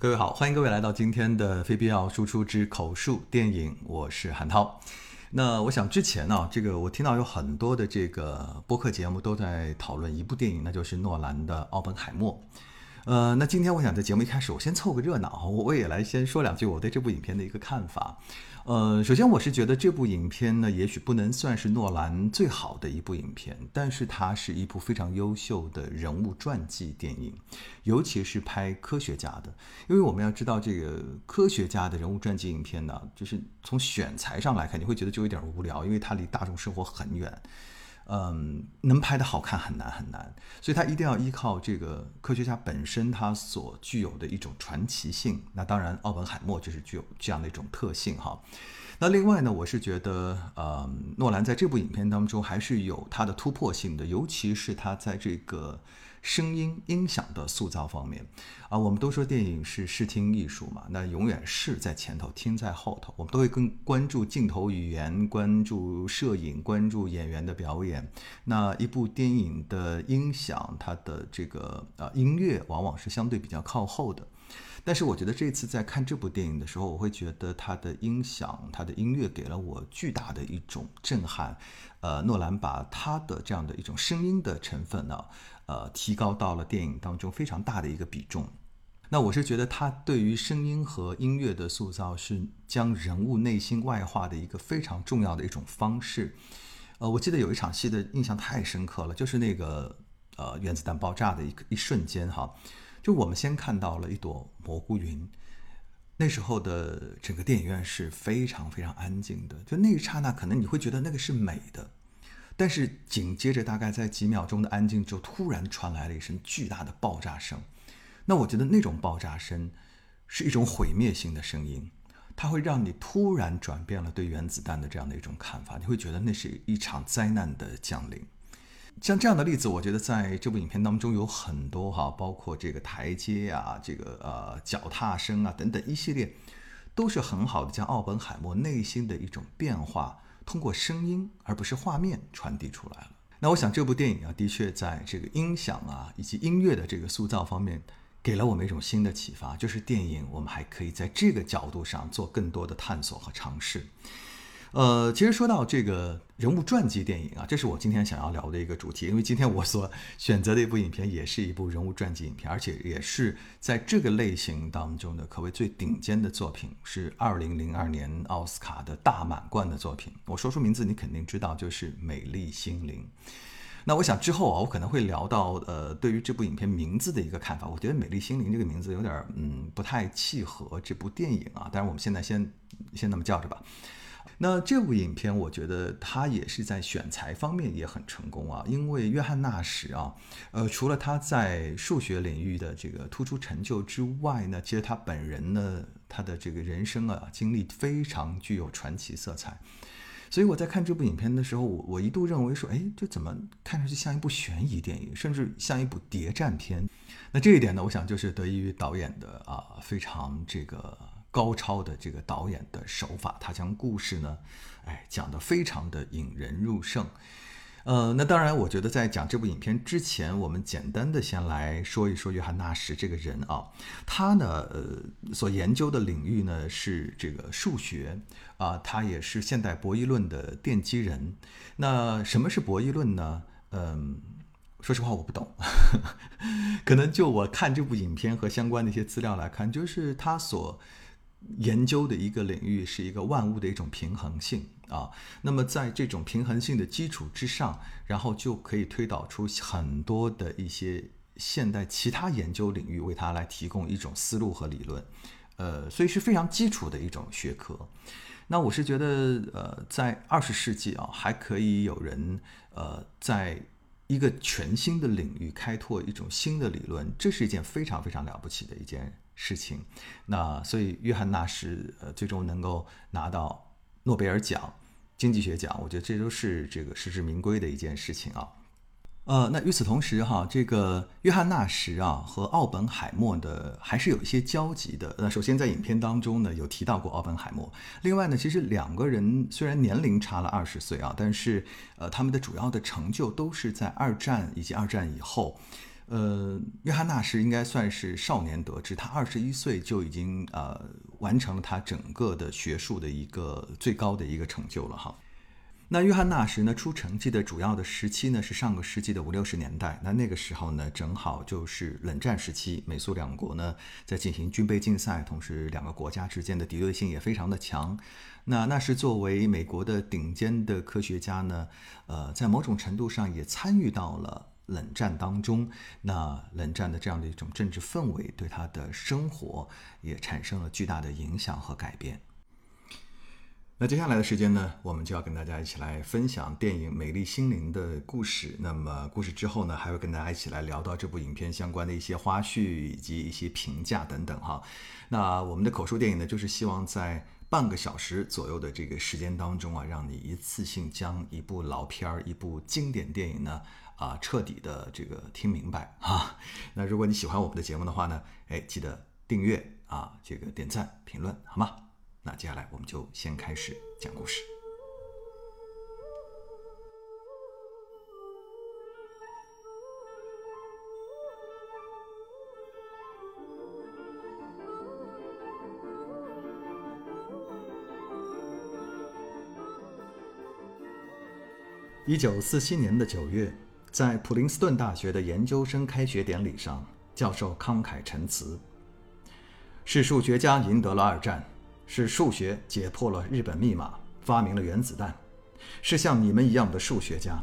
各位好，欢迎各位来到今天的非必要输出之口述电影，我是韩涛。那我想之前呢，这个我听到有很多的这个播客节目都在讨论一部电影，那就是诺兰的《奥本海默》。呃，那今天我想在节目一开始，我先凑个热闹，我也来先说两句我对这部影片的一个看法。呃，首先我是觉得这部影片呢，也许不能算是诺兰最好的一部影片，但是它是一部非常优秀的人物传记电影，尤其是拍科学家的。因为我们要知道，这个科学家的人物传记影片呢，就是从选材上来看，你会觉得就有点无聊，因为它离大众生活很远。嗯，能拍的好看很难很难，所以他一定要依靠这个科学家本身他所具有的一种传奇性。那当然，奥本海默就是具有这样的一种特性哈。那另外呢，我是觉得，呃，诺兰在这部影片当中还是有他的突破性的，尤其是他在这个。声音音响的塑造方面，啊，我们都说电影是视听艺术嘛，那永远视在前头，听在后头。我们都会更关注镜头语言，关注摄影，关注演员的表演。那一部电影的音响，它的这个啊音乐，往往是相对比较靠后的。但是我觉得这次在看这部电影的时候，我会觉得它的音响、它的音乐给了我巨大的一种震撼。呃，诺兰把他的这样的一种声音的成分呢。呃，提高到了电影当中非常大的一个比重。那我是觉得他对于声音和音乐的塑造是将人物内心外化的一个非常重要的一种方式。呃，我记得有一场戏的印象太深刻了，就是那个呃原子弹爆炸的一一瞬间哈，就我们先看到了一朵蘑菇云，那时候的整个电影院是非常非常安静的，就那一刹那，可能你会觉得那个是美的。但是紧接着，大概在几秒钟的安静之后，突然传来了一声巨大的爆炸声。那我觉得那种爆炸声是一种毁灭性的声音，它会让你突然转变了对原子弹的这样的一种看法。你会觉得那是一场灾难的降临。像这样的例子，我觉得在这部影片当中有很多哈，包括这个台阶啊，这个呃脚踏声啊等等一系列，都是很好的将奥本海默内心的一种变化。通过声音而不是画面传递出来了。那我想这部电影啊，的确在这个音响啊以及音乐的这个塑造方面，给了我们一种新的启发，就是电影我们还可以在这个角度上做更多的探索和尝试。呃，其实说到这个人物传记电影啊，这是我今天想要聊的一个主题。因为今天我所 选择的一部影片也是一部人物传记影片，而且也是在这个类型当中的可谓最顶尖的作品，是二零零二年奥斯卡的大满贯的作品。我说出名字，你肯定知道，就是《美丽心灵》。那我想之后啊，我可能会聊到呃，对于这部影片名字的一个看法。我觉得《美丽心灵》这个名字有点嗯不太契合这部电影啊。但是我们现在先先那么叫着吧。那这部影片，我觉得他也是在选材方面也很成功啊，因为约翰纳什啊，呃，除了他在数学领域的这个突出成就之外呢，其实他本人呢，他的这个人生啊经历非常具有传奇色彩，所以我在看这部影片的时候，我我一度认为说，哎，这怎么看上去像一部悬疑电影，甚至像一部谍战片？那这一点呢，我想就是得益于导演的啊非常这个。高超的这个导演的手法，他将故事呢，哎，讲得非常的引人入胜。呃，那当然，我觉得在讲这部影片之前，我们简单的先来说一说约翰纳什这个人啊。他呢，呃，所研究的领域呢是这个数学啊，他也是现代博弈论的奠基人。那什么是博弈论呢？嗯，说实话我不懂，可能就我看这部影片和相关的一些资料来看，就是他所。研究的一个领域是一个万物的一种平衡性啊，那么在这种平衡性的基础之上，然后就可以推导出很多的一些现代其他研究领域为它来提供一种思路和理论，呃，所以是非常基础的一种学科。那我是觉得，呃，在二十世纪啊，还可以有人呃，在一个全新的领域开拓一种新的理论，这是一件非常非常了不起的一件。事情，那所以约翰纳什呃最终能够拿到诺贝尔奖经济学奖，我觉得这都是这个实至名归的一件事情啊。呃，那与此同时哈，这个约翰纳什啊和奥本海默的还是有一些交集的。那首先在影片当中呢有提到过奥本海默，另外呢其实两个人虽然年龄差了二十岁啊，但是呃他们的主要的成就都是在二战以及二战以后。呃，约翰纳什应该算是少年得志，他二十一岁就已经呃完成了他整个的学术的一个最高的一个成就了哈。那约翰纳什呢出成绩的主要的时期呢是上个世纪的五六十年代，那那个时候呢正好就是冷战时期，美苏两国呢在进行军备竞赛，同时两个国家之间的敌对性也非常的强。那那是作为美国的顶尖的科学家呢，呃，在某种程度上也参与到了冷战当中。那冷战的这样的一种政治氛围，对他的生活也产生了巨大的影响和改变。那接下来的时间呢，我们就要跟大家一起来分享电影《美丽心灵》的故事。那么故事之后呢，还会跟大家一起来聊到这部影片相关的一些花絮以及一些评价等等哈。那我们的口述电影呢，就是希望在半个小时左右的这个时间当中啊，让你一次性将一部老片儿、一部经典电影呢啊彻底的这个听明白啊。那如果你喜欢我们的节目的话呢，哎，记得订阅啊，这个点赞、评论，好吗？那接下来我们就先开始讲故事。一九四七年的九月，在普林斯顿大学的研究生开学典礼上，教授慷慨陈词：“是数学家赢得了二战。”是数学解破了日本密码，发明了原子弹。是像你们一样的数学家。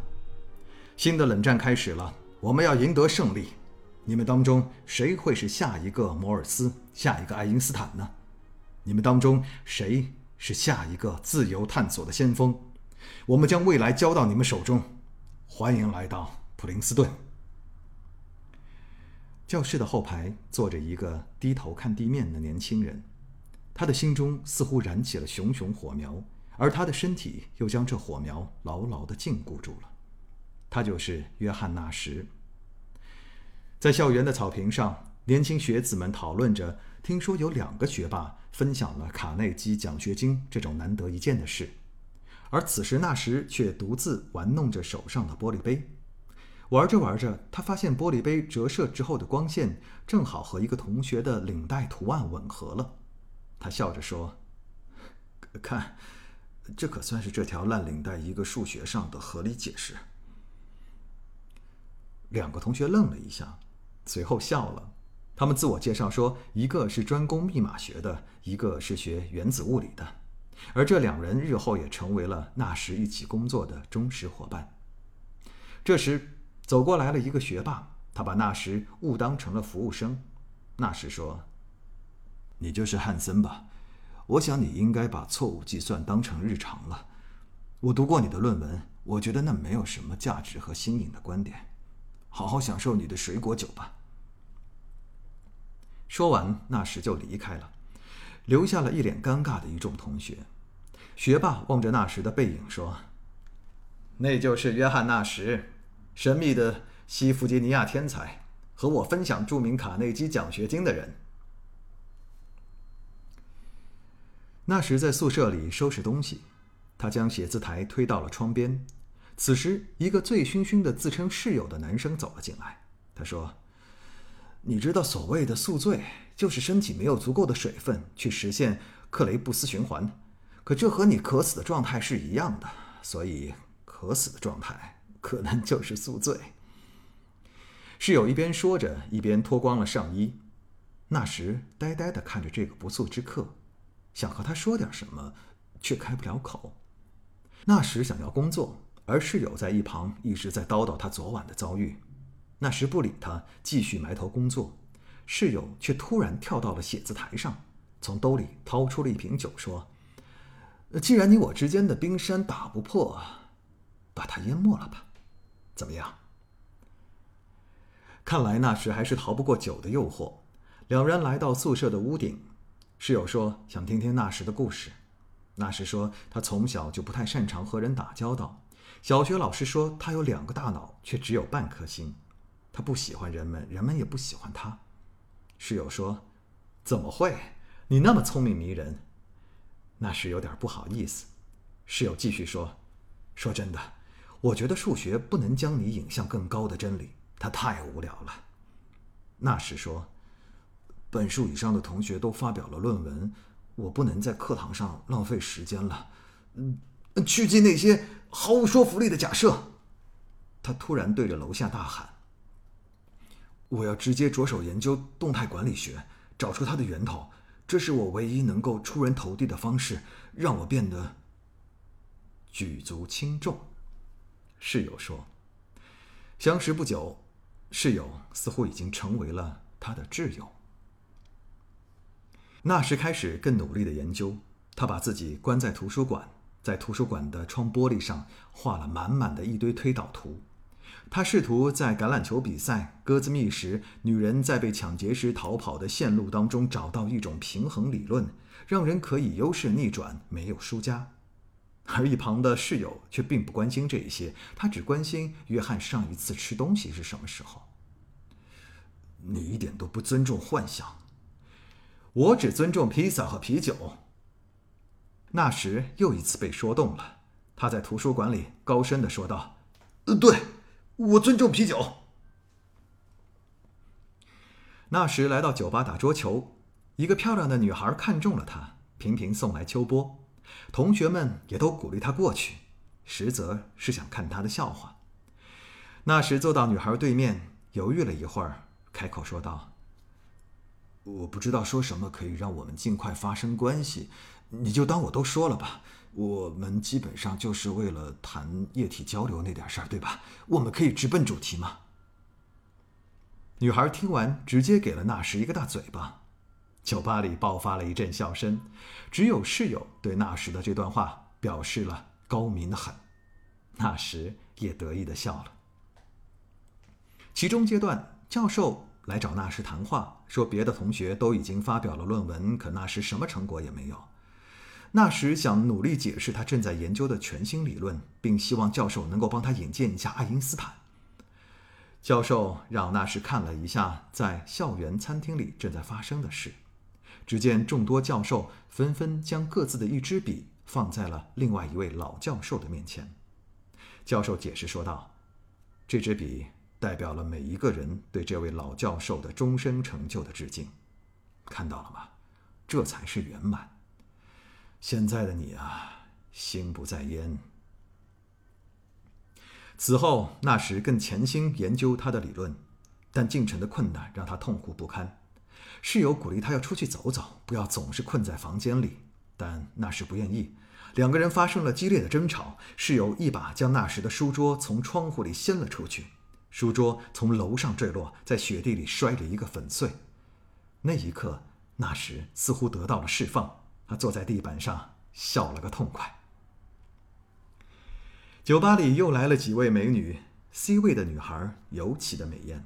新的冷战开始了，我们要赢得胜利。你们当中谁会是下一个摩尔斯，下一个爱因斯坦呢？你们当中谁是下一个自由探索的先锋？我们将未来交到你们手中。欢迎来到普林斯顿。教室的后排坐着一个低头看地面的年轻人。他的心中似乎燃起了熊熊火苗，而他的身体又将这火苗牢牢地禁锢住了。他就是约翰·纳什。在校园的草坪上，年轻学子们讨论着，听说有两个学霸分享了卡内基奖学金这种难得一见的事，而此时纳什却独自玩弄着手上的玻璃杯。玩着玩着，他发现玻璃杯折射之后的光线正好和一个同学的领带图案吻合了。他笑着说：“看，这可算是这条烂领带一个数学上的合理解释。”两个同学愣了一下，随后笑了。他们自我介绍说：“一个是专攻密码学的，一个是学原子物理的。”而这两人日后也成为了那时一起工作的忠实伙伴。这时，走过来了一个学霸，他把那时误当成了服务生。那时说。你就是汉森吧？我想你应该把错误计算当成日常了。我读过你的论文，我觉得那没有什么价值和新颖的观点。好好享受你的水果酒吧。说完，那时就离开了，留下了一脸尴尬的一众同学。学霸望着那时的背影说：“那就是约翰·纳什，神秘的西弗吉尼亚天才，和我分享著名卡内基奖学金的人。”那时在宿舍里收拾东西，他将写字台推到了窗边。此时，一个醉醺醺的自称室友的男生走了进来。他说：“你知道，所谓的宿醉，就是身体没有足够的水分去实现克雷布斯循环。可这和你渴死的状态是一样的，所以渴死的状态可能就是宿醉。”室友一边说着，一边脱光了上衣。那时，呆呆地看着这个不速之客。想和他说点什么，却开不了口。那时想要工作，而室友在一旁一直在叨叨他昨晚的遭遇。那时不理他，继续埋头工作。室友却突然跳到了写字台上，从兜里掏出了一瓶酒，说：“既然你我之间的冰山打不破，把它淹没了吧，怎么样？”看来那时还是逃不过酒的诱惑。两人来到宿舍的屋顶。室友说想听听那时的故事。那时说他从小就不太擅长和人打交道。小学老师说他有两个大脑，却只有半颗心。他不喜欢人们，人们也不喜欢他。室友说：“怎么会？你那么聪明迷人。”那时有点不好意思。室友继续说：“说真的，我觉得数学不能将你引向更高的真理，它太无聊了。纳什说：“本数以上的同学都发表了论文，我不能在课堂上浪费时间了。嗯，去尽那些毫无说服力的假设。”他突然对着楼下大喊：“我要直接着手研究动态管理学，找出它的源头。这是我唯一能够出人头地的方式，让我变得举足轻重。”室友说：“相识不久。”室友似乎已经成为了他的挚友。那时开始更努力的研究，他把自己关在图书馆，在图书馆的窗玻璃上画了满满的一堆推导图。他试图在橄榄球比赛、鸽子觅食、女人在被抢劫时逃跑的线路当中找到一种平衡理论，让人可以优势逆转，没有输家。而一旁的室友却并不关心这一些，他只关心约翰上一次吃东西是什么时候。你一点都不尊重幻想，我只尊重披萨和啤酒。那时又一次被说动了，他在图书馆里高声的说道：“呃，对，我尊重啤酒。”那时来到酒吧打桌球，一个漂亮的女孩看中了他，频频送来秋波。同学们也都鼓励他过去，实则是想看他的笑话。那时坐到女孩对面，犹豫了一会儿，开口说道：“我不知道说什么可以让我们尽快发生关系，你就当我都说了吧。我们基本上就是为了谈液体交流那点事儿，对吧？我们可以直奔主题吗？”女孩听完，直接给了那时一个大嘴巴。酒吧里爆发了一阵笑声，只有室友对那时的这段话表示了高明的很，那时也得意的笑了。其中阶段，教授来找纳什谈话，说别的同学都已经发表了论文，可纳什什么成果也没有。纳什想努力解释他正在研究的全新理论，并希望教授能够帮他引荐一下爱因斯坦。教授让纳什看了一下在校园餐厅里正在发生的事。只见众多教授纷纷将各自的一支笔放在了另外一位老教授的面前。教授解释说道：“这支笔代表了每一个人对这位老教授的终身成就的致敬。看到了吗？这才是圆满。现在的你啊，心不在焉。”此后，那时更潜心研究他的理论，但进程的困难让他痛苦不堪。室友鼓励他要出去走走，不要总是困在房间里，但纳什不愿意。两个人发生了激烈的争吵，室友一把将纳什的书桌从窗户里掀了出去，书桌从楼上坠落，在雪地里摔了一个粉碎。那一刻，纳什似乎得到了释放，他坐在地板上笑了个痛快。酒吧里又来了几位美女，C 位的女孩尤其的美艳，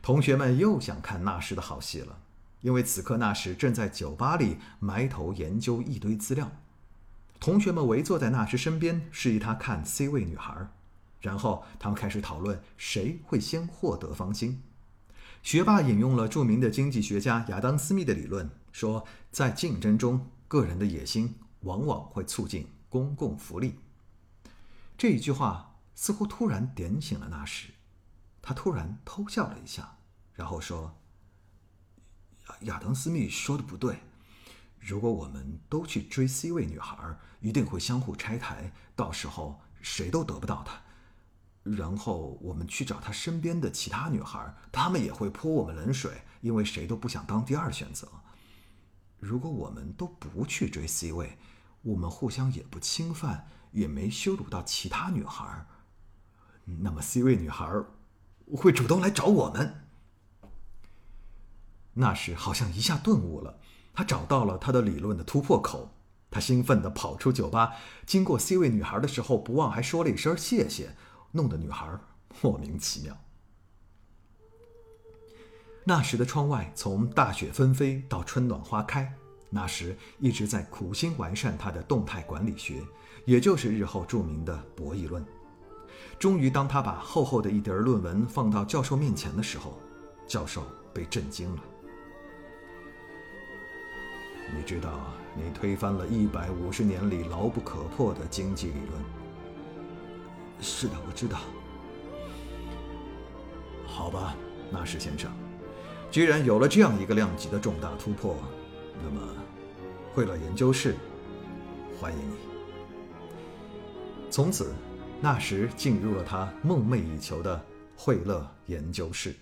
同学们又想看纳什的好戏了。因为此刻那时正在酒吧里埋头研究一堆资料，同学们围坐在那时身边，示意他看 C 位女孩，然后他们开始讨论谁会先获得芳心。学霸引用了著名的经济学家亚当·斯密的理论，说在竞争中，个人的野心往往会促进公共福利。这一句话似乎突然点醒了那时，他突然偷笑了一下，然后说。亚当·斯密说的不对。如果我们都去追 C 位女孩，一定会相互拆台，到时候谁都得不到她。然后我们去找她身边的其他女孩，她们也会泼我们冷水，因为谁都不想当第二选择。如果我们都不去追 C 位，我们互相也不侵犯，也没羞辱到其他女孩，那么 C 位女孩会主动来找我们。那时好像一下顿悟了，他找到了他的理论的突破口。他兴奋地跑出酒吧，经过 C 位女孩的时候，不忘还说了一声谢谢，弄得女孩莫名其妙。那时的窗外从大雪纷飞到春暖花开，那时一直在苦心完善他的动态管理学，也就是日后著名的博弈论。终于，当他把厚厚的一叠论文放到教授面前的时候，教授被震惊了。你知道，你推翻了一百五十年里牢不可破的经济理论。是的，我知道。好吧，纳什先生，既然有了这样一个量级的重大突破，那么惠勒研究室欢迎你。从此，纳什进入了他梦寐以求的惠勒研究室。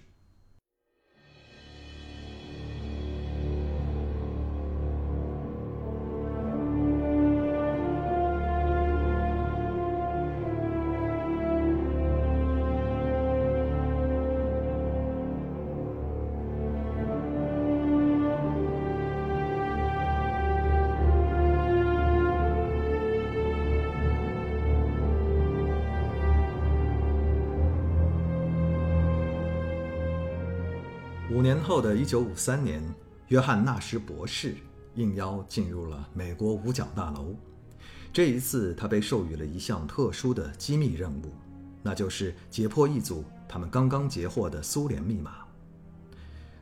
后的1953年，约翰·纳什博士应邀进入了美国五角大楼。这一次，他被授予了一项特殊的机密任务，那就是解破一组他们刚刚截获的苏联密码。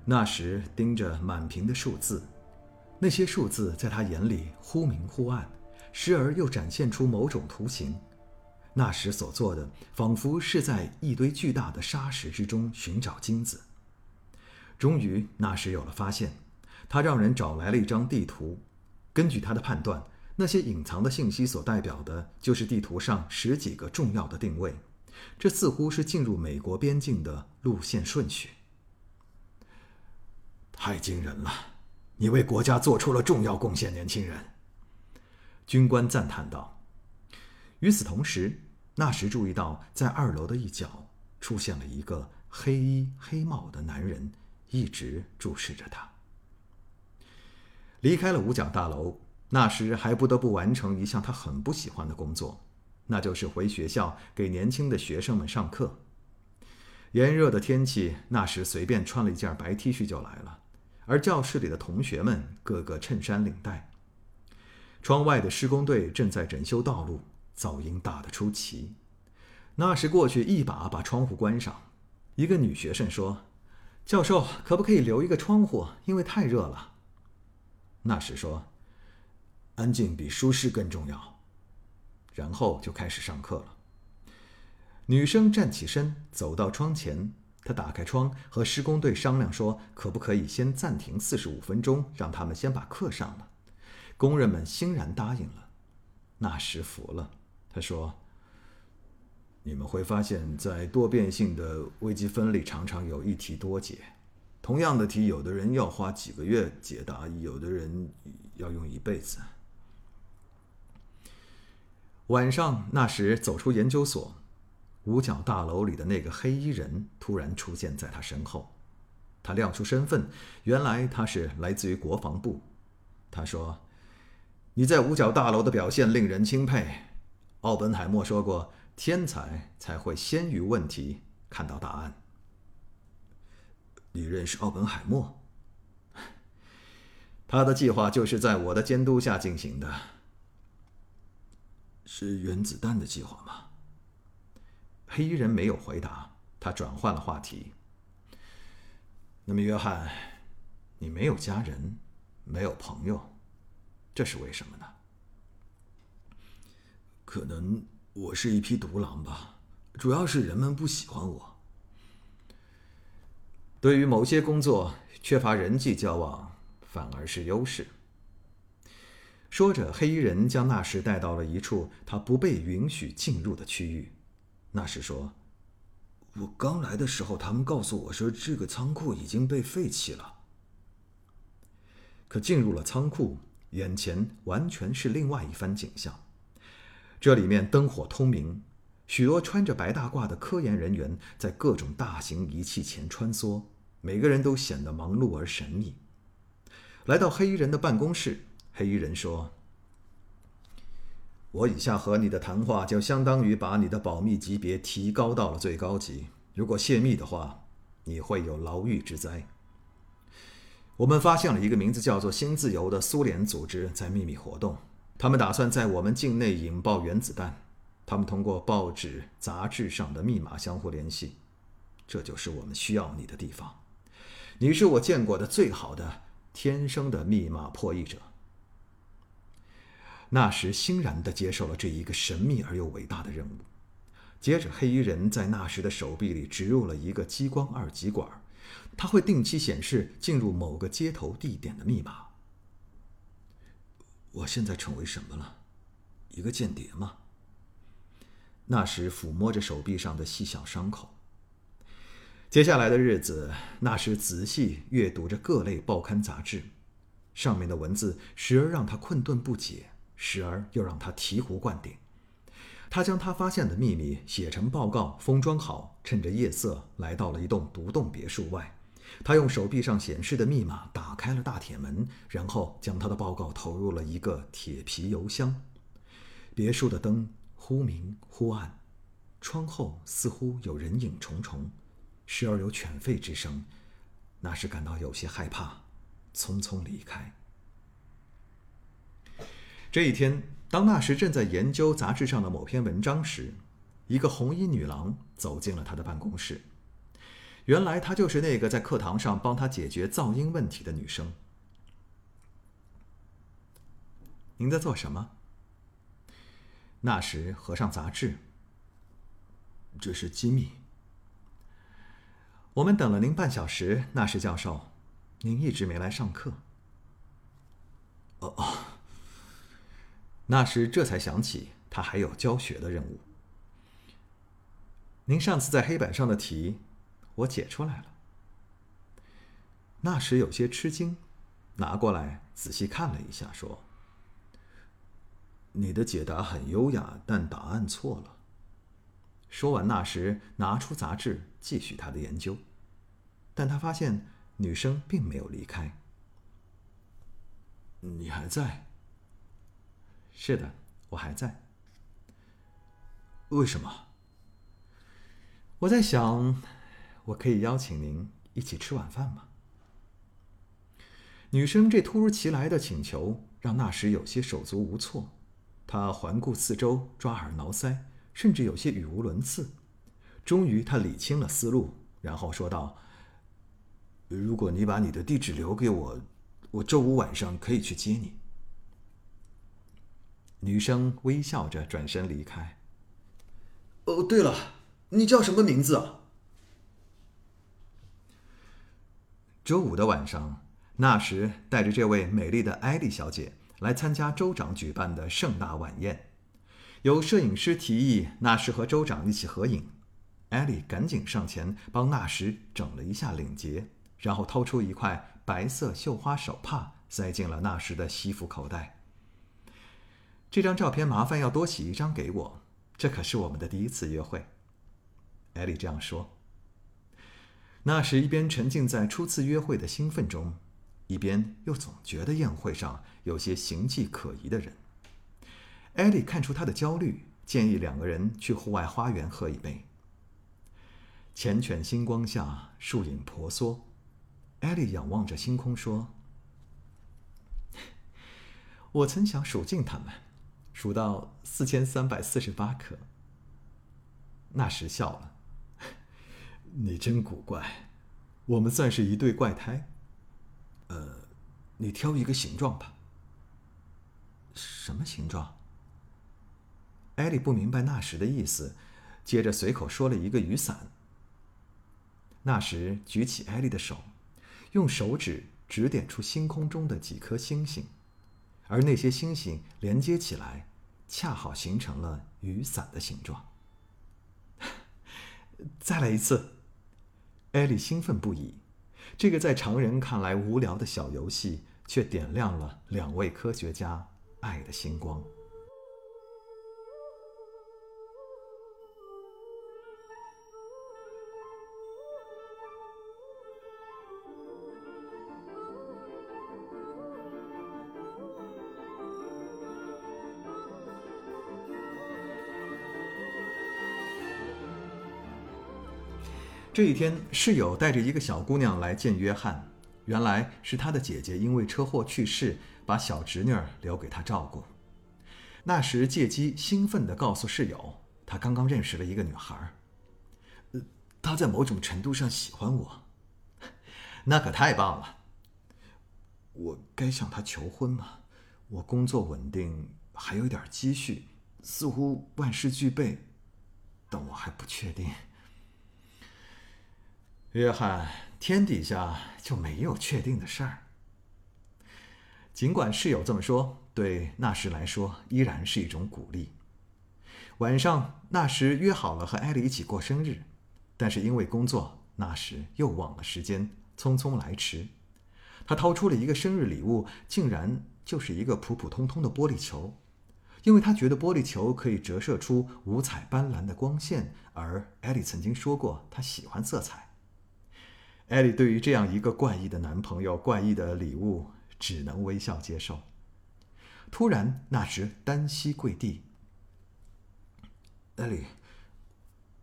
纳什盯着满屏的数字，那些数字在他眼里忽明忽暗，时而又展现出某种图形。纳什所做的，仿佛是在一堆巨大的沙石之中寻找金子。终于，纳什有了发现。他让人找来了一张地图，根据他的判断，那些隐藏的信息所代表的就是地图上十几个重要的定位。这似乎是进入美国边境的路线顺序。太惊人了！你为国家做出了重要贡献，年轻人。军官赞叹道。与此同时，纳什注意到，在二楼的一角出现了一个黑衣黑帽的男人。一直注视着他。离开了五角大楼，那时还不得不完成一项他很不喜欢的工作，那就是回学校给年轻的学生们上课。炎热的天气，那时随便穿了一件白 T 恤就来了，而教室里的同学们个个衬衫领带。窗外的施工队正在整修道路，噪音大得出奇。那时过去一把把窗户关上。一个女学生说。教授，可不可以留一个窗户？因为太热了。纳什说：“安静比舒适更重要。”然后就开始上课了。女生站起身，走到窗前，她打开窗，和施工队商量说：“可不可以先暂停四十五分钟，让他们先把课上了？”工人们欣然答应了。纳什服了，他说。你们会发现，在多变性的微积分里，常常有一题多解。同样的题，有的人要花几个月解答，有的人要用一辈子。晚上，那时走出研究所，五角大楼里的那个黑衣人突然出现在他身后。他亮出身份，原来他是来自于国防部。他说：“你在五角大楼的表现令人钦佩。”奥本海默说过。天才才会先于问题看到答案。你认识奥本海默？他的计划就是在我的监督下进行的。是原子弹的计划吗？黑衣人没有回答，他转换了话题。那么，约翰，你没有家人，没有朋友，这是为什么呢？可能。我是一匹独狼吧，主要是人们不喜欢我。对于某些工作，缺乏人际交往反而是优势。说着，黑衣人将纳什带到了一处他不被允许进入的区域。纳什说：“我刚来的时候，他们告诉我说这个仓库已经被废弃了。可进入了仓库，眼前完全是另外一番景象。”这里面灯火通明，许多穿着白大褂的科研人员在各种大型仪器前穿梭，每个人都显得忙碌而神秘。来到黑衣人的办公室，黑衣人说：“我以下和你的谈话就相当于把你的保密级别提高到了最高级。如果泄密的话，你会有牢狱之灾。我们发现了一个名字叫做‘新自由’的苏联组织在秘密活动。”他们打算在我们境内引爆原子弹。他们通过报纸、杂志上的密码相互联系。这就是我们需要你的地方。你是我见过的最好的天生的密码破译者。那时欣然地接受了这一个神秘而又伟大的任务。接着，黑衣人在那时的手臂里植入了一个激光二极管，它会定期显示进入某个接头地点的密码。我现在成为什么了？一个间谍吗？那时抚摸着手臂上的细小伤口。接下来的日子，那时仔细阅读着各类报刊杂志，上面的文字时而让他困顿不解，时而又让他醍醐灌顶。他将他发现的秘密写成报告，封装好，趁着夜色来到了一栋独栋别墅外。他用手臂上显示的密码打开了大铁门，然后将他的报告投入了一个铁皮邮箱。别墅的灯忽明忽暗，窗后似乎有人影重重，时而有犬吠之声。那时感到有些害怕，匆匆离开。这一天，当那时正在研究杂志上的某篇文章时，一个红衣女郎走进了他的办公室。原来她就是那个在课堂上帮他解决噪音问题的女生。您在做什么？那时合上杂志。这是机密。我们等了您半小时，那时教授，您一直没来上课。哦哦。那时这才想起他还有教学的任务。您上次在黑板上的题。我解出来了。那时有些吃惊，拿过来仔细看了一下，说：“你的解答很优雅，但答案错了。”说完，那时拿出杂志继续他的研究，但他发现女生并没有离开。你还在？是的，我还在。为什么？我在想。我可以邀请您一起吃晚饭吗？女生这突如其来的请求让那时有些手足无措，他环顾四周，抓耳挠腮，甚至有些语无伦次。终于，他理清了思路，然后说道：“如果你把你的地址留给我，我周五晚上可以去接你。”女生微笑着转身离开。哦，对了，你叫什么名字啊？周五的晚上，那时带着这位美丽的艾丽小姐来参加州长举办的盛大晚宴。有摄影师提议纳什和州长一起合影，艾丽赶紧上前帮纳什整了一下领结，然后掏出一块白色绣花手帕塞进了纳什的西服口袋。这张照片麻烦要多洗一张给我，这可是我们的第一次约会。艾丽这样说。那时一边沉浸在初次约会的兴奋中，一边又总觉得宴会上有些形迹可疑的人。艾莉看出他的焦虑，建议两个人去户外花园喝一杯。缱绻星光下，树影婆娑，艾莉仰望着星空说：“我曾想数尽它们，数到四千三百四十八颗。”那时笑了。你真古怪，我们算是一对怪胎。呃，你挑一个形状吧。什么形状？艾莉不明白那时的意思，接着随口说了一个雨伞。那时举起艾莉的手，用手指指点出星空中的几颗星星，而那些星星连接起来，恰好形成了雨伞的形状。再来一次。艾莉兴奋不已，这个在常人看来无聊的小游戏，却点亮了两位科学家爱的星光。这一天，室友带着一个小姑娘来见约翰。原来是他的姐姐因为车祸去世，把小侄女留给他照顾。那时借机兴奋地告诉室友，他刚刚认识了一个女孩，呃，她在某种程度上喜欢我。那可太棒了！我该向她求婚吗？我工作稳定，还有点积蓄，似乎万事俱备，但我还不确定。约翰天底下就没有确定的事儿。尽管室友这么说，对纳什来说依然是一种鼓励。晚上，纳什约好了和艾莉一起过生日，但是因为工作，纳什又忘了时间，匆匆来迟。他掏出了一个生日礼物，竟然就是一个普普通通的玻璃球，因为他觉得玻璃球可以折射出五彩斑斓的光线，而艾莉曾经说过她喜欢色彩。艾莉对于这样一个怪异的男朋友、怪异的礼物。只能微笑接受。突然，纳什单膝跪地。艾莉，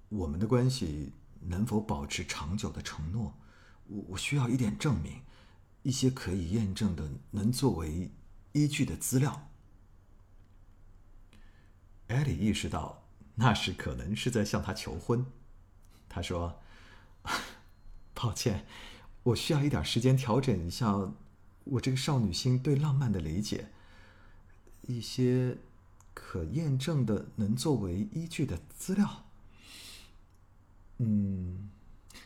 我们的关系能否保持长久的承诺？我我需要一点证明，一些可以验证的、能作为依据的资料。艾莉意识到，那时可能是在向他求婚。他说：“抱歉，我需要一点时间调整一下。”我这个少女心对浪漫的理解，一些可验证的、能作为依据的资料。嗯，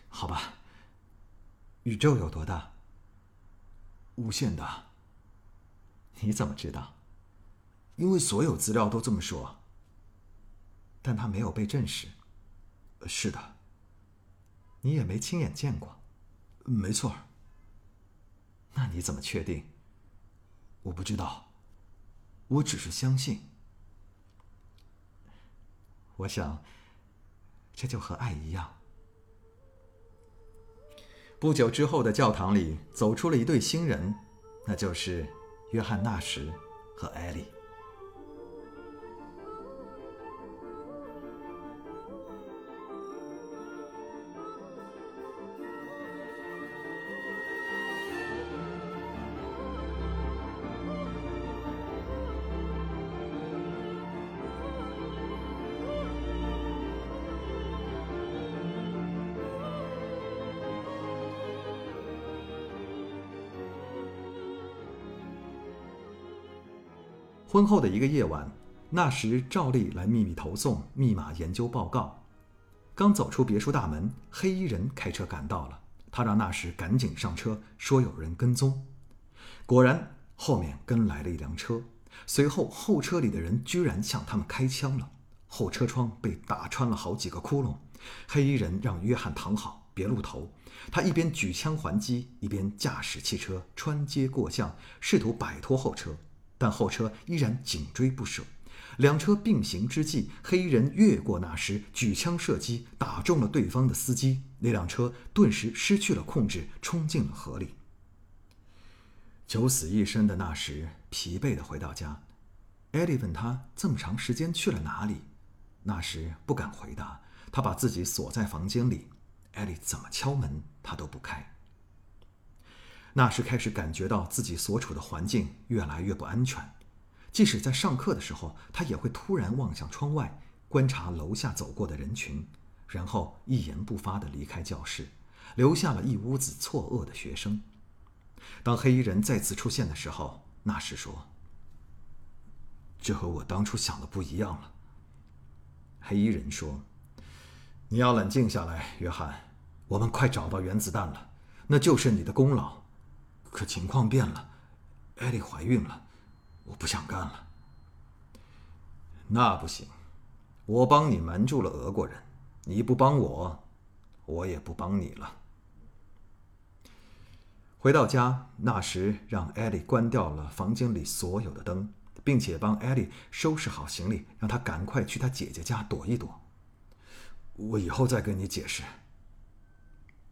好吧。宇宙有多大？无限大。你怎么知道？因为所有资料都这么说。但它没有被证实。是的。你也没亲眼见过。没错。那你怎么确定？我不知道，我只是相信。我想，这就和爱一样。不久之后的教堂里走出了一对新人，那就是约翰·纳什和艾莉。后的一个夜晚，纳什照例来秘密投送密码研究报告。刚走出别墅大门，黑衣人开车赶到了。他让纳什赶紧上车，说有人跟踪。果然，后面跟来了一辆车。随后，后车里的人居然向他们开枪了，后车窗被打穿了好几个窟窿。黑衣人让约翰躺好，别露头。他一边举枪还击，一边驾驶汽车穿街过巷，试图摆脱后车。但后车依然紧追不舍，两车并行之际，黑衣人越过那时，举枪射击，打中了对方的司机。那辆车顿时失去了控制，冲进了河里。九死一生的那时，疲惫的回到家，艾莉问他这么长时间去了哪里，那时不敢回答，他把自己锁在房间里，艾莉怎么敲门，他都不开。那时开始感觉到自己所处的环境越来越不安全，即使在上课的时候，他也会突然望向窗外，观察楼下走过的人群，然后一言不发地离开教室，留下了一屋子错愕的学生。当黑衣人再次出现的时候，那时说：“这和我当初想的不一样了。”黑衣人说：“你要冷静下来，约翰，我们快找到原子弹了，那就是你的功劳。”可情况变了，艾莉怀孕了，我不想干了。那不行，我帮你瞒住了俄国人，你不帮我，我也不帮你了。回到家，纳什让艾莉关掉了房间里所有的灯，并且帮艾莉收拾好行李，让她赶快去她姐姐家躲一躲。我以后再跟你解释。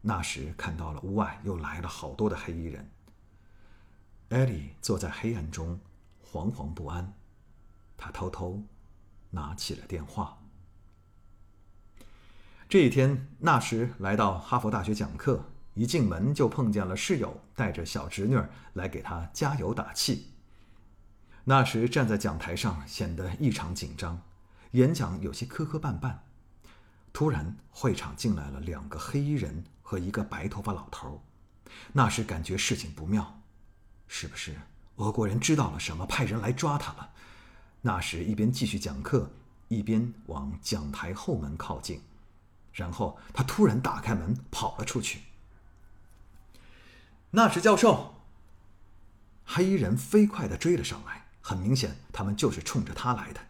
那时看到了屋外又来了好多的黑衣人。艾莉坐在黑暗中，惶惶不安。她偷偷拿起了电话。这一天，纳什来到哈佛大学讲课，一进门就碰见了室友带着小侄女来给他加油打气。纳什站在讲台上，显得异常紧张，演讲有些磕磕绊绊。突然，会场进来了两个黑衣人和一个白头发老头。纳什感觉事情不妙。是不是俄国人知道了什么，派人来抓他了？那时一边继续讲课，一边往讲台后门靠近，然后他突然打开门跑了出去。纳什教授！黑衣人飞快地追了上来，很明显，他们就是冲着他来的。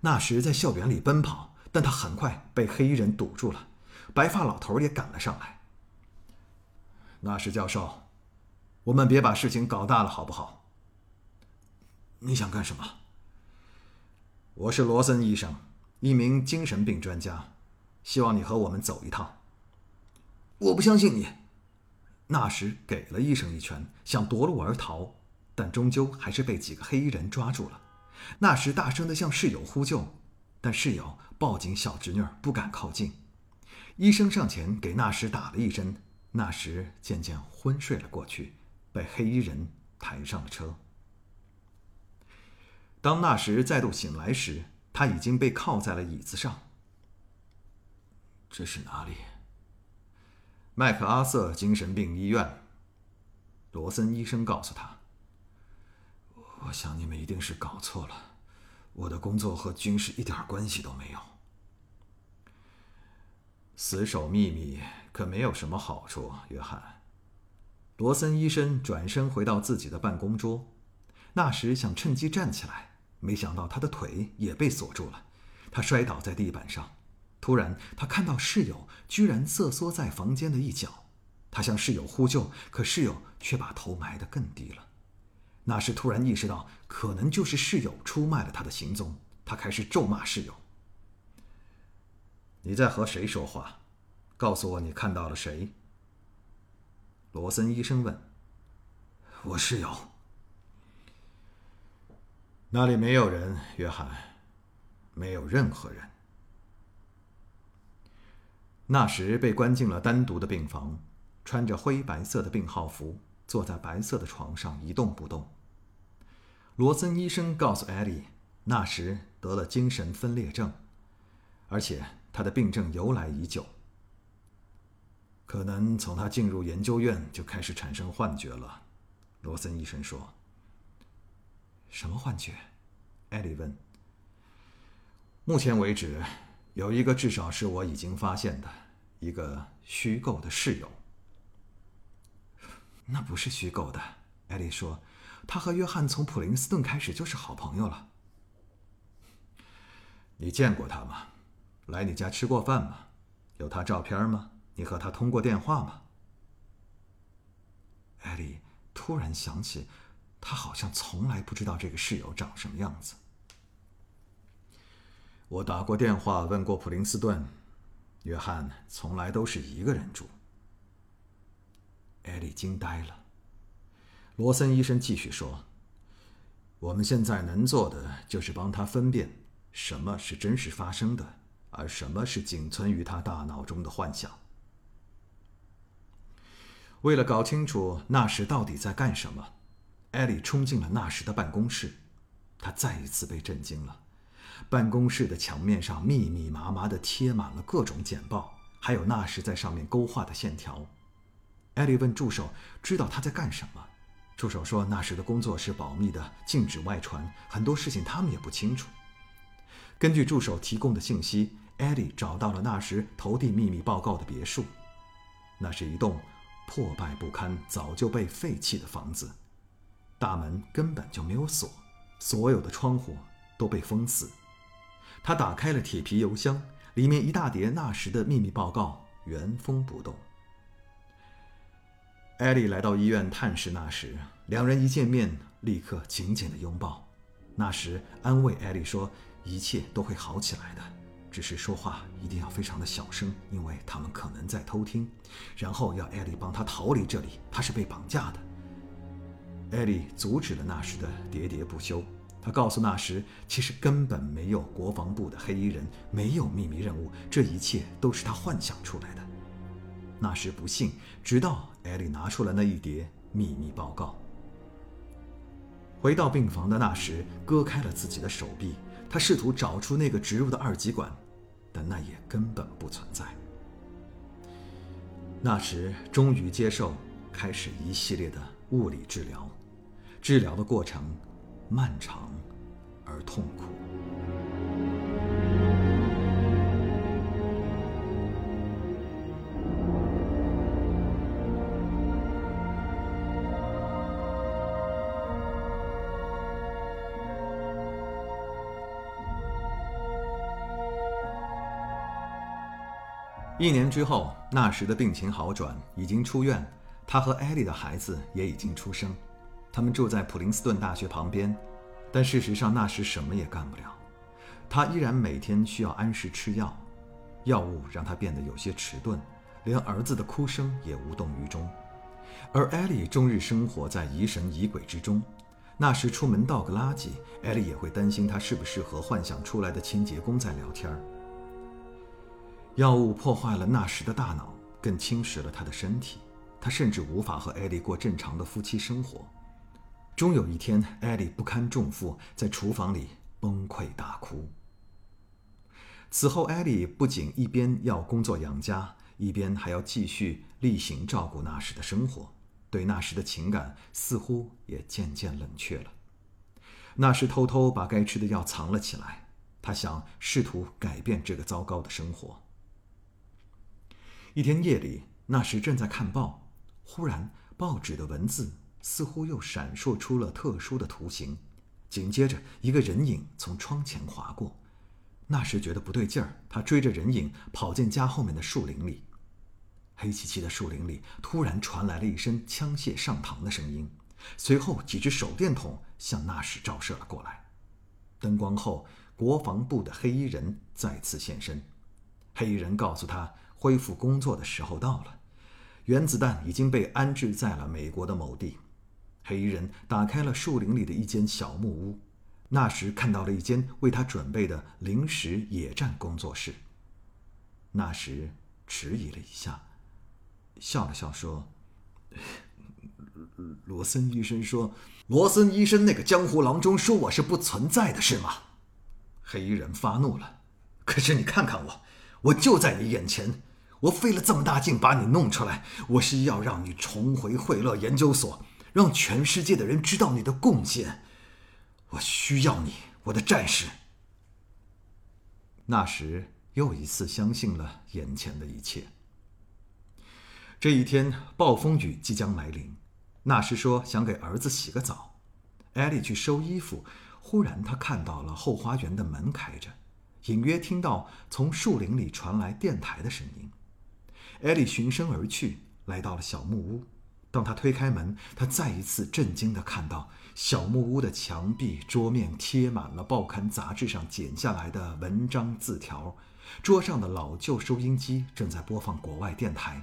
纳什在校园里奔跑，但他很快被黑衣人堵住了。白发老头也赶了上来。纳什教授，我们别把事情搞大了，好不好？你想干什么？我是罗森医生，一名精神病专家，希望你和我们走一趟。我不相信你。纳什给了医生一拳，想夺路而逃，但终究还是被几个黑衣人抓住了。纳什大声地向室友呼救，但室友抱紧小侄女，不敢靠近。医生上前给纳什打了一针，纳什渐渐昏睡了过去，被黑衣人抬上了车。当纳什再度醒来时，他已经被靠在了椅子上。这是哪里？麦克阿瑟精神病医院。罗森医生告诉他：“我想你们一定是搞错了，我的工作和军事一点关系都没有。”死守秘密可没有什么好处，约翰。罗森医生转身回到自己的办公桌，那时想趁机站起来，没想到他的腿也被锁住了，他摔倒在地板上。突然，他看到室友居然瑟缩在房间的一角，他向室友呼救，可室友却把头埋得更低了。那时突然意识到，可能就是室友出卖了他的行踪，他开始咒骂室友。你在和谁说话？告诉我你看到了谁？罗森医生问。我室友。那里没有人，约翰，没有任何人。那时被关进了单独的病房，穿着灰白色的病号服，坐在白色的床上一动不动。罗森医生告诉艾莉，那时得了精神分裂症，而且。他的病症由来已久，可能从他进入研究院就开始产生幻觉了。罗森医生说：“什么幻觉？”艾莉问。“目前为止，有一个至少是我已经发现的一个虚构的室友。”“那不是虚构的。”艾莉说，“他和约翰从普林斯顿开始就是好朋友了。”“你见过他吗？”来你家吃过饭吗？有他照片吗？你和他通过电话吗？艾莉突然想起，他好像从来不知道这个室友长什么样子。我打过电话问过普林斯顿，约翰从来都是一个人住。艾莉惊呆了。罗森医生继续说：“我们现在能做的就是帮他分辨什么是真实发生的。”而什么是仅存于他大脑中的幻想？为了搞清楚那时到底在干什么，艾莉冲进了那时的办公室。她再一次被震惊了。办公室的墙面上密密麻麻地贴满了各种简报，还有那时在上面勾画的线条。艾莉问助手：“知道他在干什么？”助手说：“那时的工作是保密的，禁止外传，很多事情他们也不清楚。”根据助手提供的信息。艾莉找到了那时投递秘密报告的别墅，那是一栋破败不堪、早就被废弃的房子，大门根本就没有锁，所有的窗户都被封死。他打开了铁皮邮箱，里面一大叠那时的秘密报告原封不动。艾莉来到医院探视那时，两人一见面立刻紧紧的拥抱。那时安慰艾莉说：“一切都会好起来的。”只是说话一定要非常的小声，因为他们可能在偷听。然后要艾莉帮他逃离这里，他是被绑架的。艾莉阻止了纳什的喋喋不休。他告诉纳什，其实根本没有国防部的黑衣人，没有秘密任务，这一切都是他幻想出来的。纳什不信，直到艾莉拿出了那一叠秘密报告。回到病房的纳什割开了自己的手臂，他试图找出那个植入的二极管。但那也根本不存在。那时，终于接受开始一系列的物理治疗，治疗的过程漫长而痛苦。一年之后，纳什的病情好转，已经出院。他和艾莉的孩子也已经出生。他们住在普林斯顿大学旁边，但事实上，纳什什么也干不了。他依然每天需要按时吃药，药物让他变得有些迟钝，连儿子的哭声也无动于衷。而艾莉终日生活在疑神疑鬼之中。那时出门倒个垃圾，艾莉也会担心他是不是和幻想出来的清洁工在聊天儿药物破坏了纳什的大脑，更侵蚀了他的身体，他甚至无法和艾莉过正常的夫妻生活。终有一天，艾莉不堪重负，在厨房里崩溃大哭。此后，艾莉不仅一边要工作养家，一边还要继续例行照顾纳什的生活。对那时的情感似乎也渐渐冷却了。那时偷偷把该吃的药藏了起来，他想试图改变这个糟糕的生活。一天夜里，那时正在看报，忽然报纸的文字似乎又闪烁出了特殊的图形，紧接着一个人影从窗前划过。那时觉得不对劲儿，他追着人影跑进家后面的树林里。黑漆漆的树林里，突然传来了一声枪械上膛的声音，随后几只手电筒向纳什照射了过来。灯光后，国防部的黑衣人再次现身。黑衣人告诉他，恢复工作的时候到了，原子弹已经被安置在了美国的某地。黑衣人打开了树林里的一间小木屋，那时看到了一间为他准备的临时野战工作室。那时迟疑了一下。笑了笑说：“罗森医生说，罗森医生那个江湖郎中说我是不存在的，是吗？”黑衣人发怒了：“可是你看看我，我就在你眼前，我费了这么大劲把你弄出来，我是要让你重回惠勒研究所，让全世界的人知道你的贡献。我需要你，我的战士。”那时又一次相信了眼前的一切。这一天，暴风雨即将来临。纳什说想给儿子洗个澡。艾莉去收衣服，忽然她看到了后花园的门开着，隐约听到从树林里传来电台的声音。艾莉循声而去，来到了小木屋。当她推开门，她再一次震惊地看到小木屋的墙壁、桌面贴满了报刊杂志上剪下来的文章字条，桌上的老旧收音机正在播放国外电台。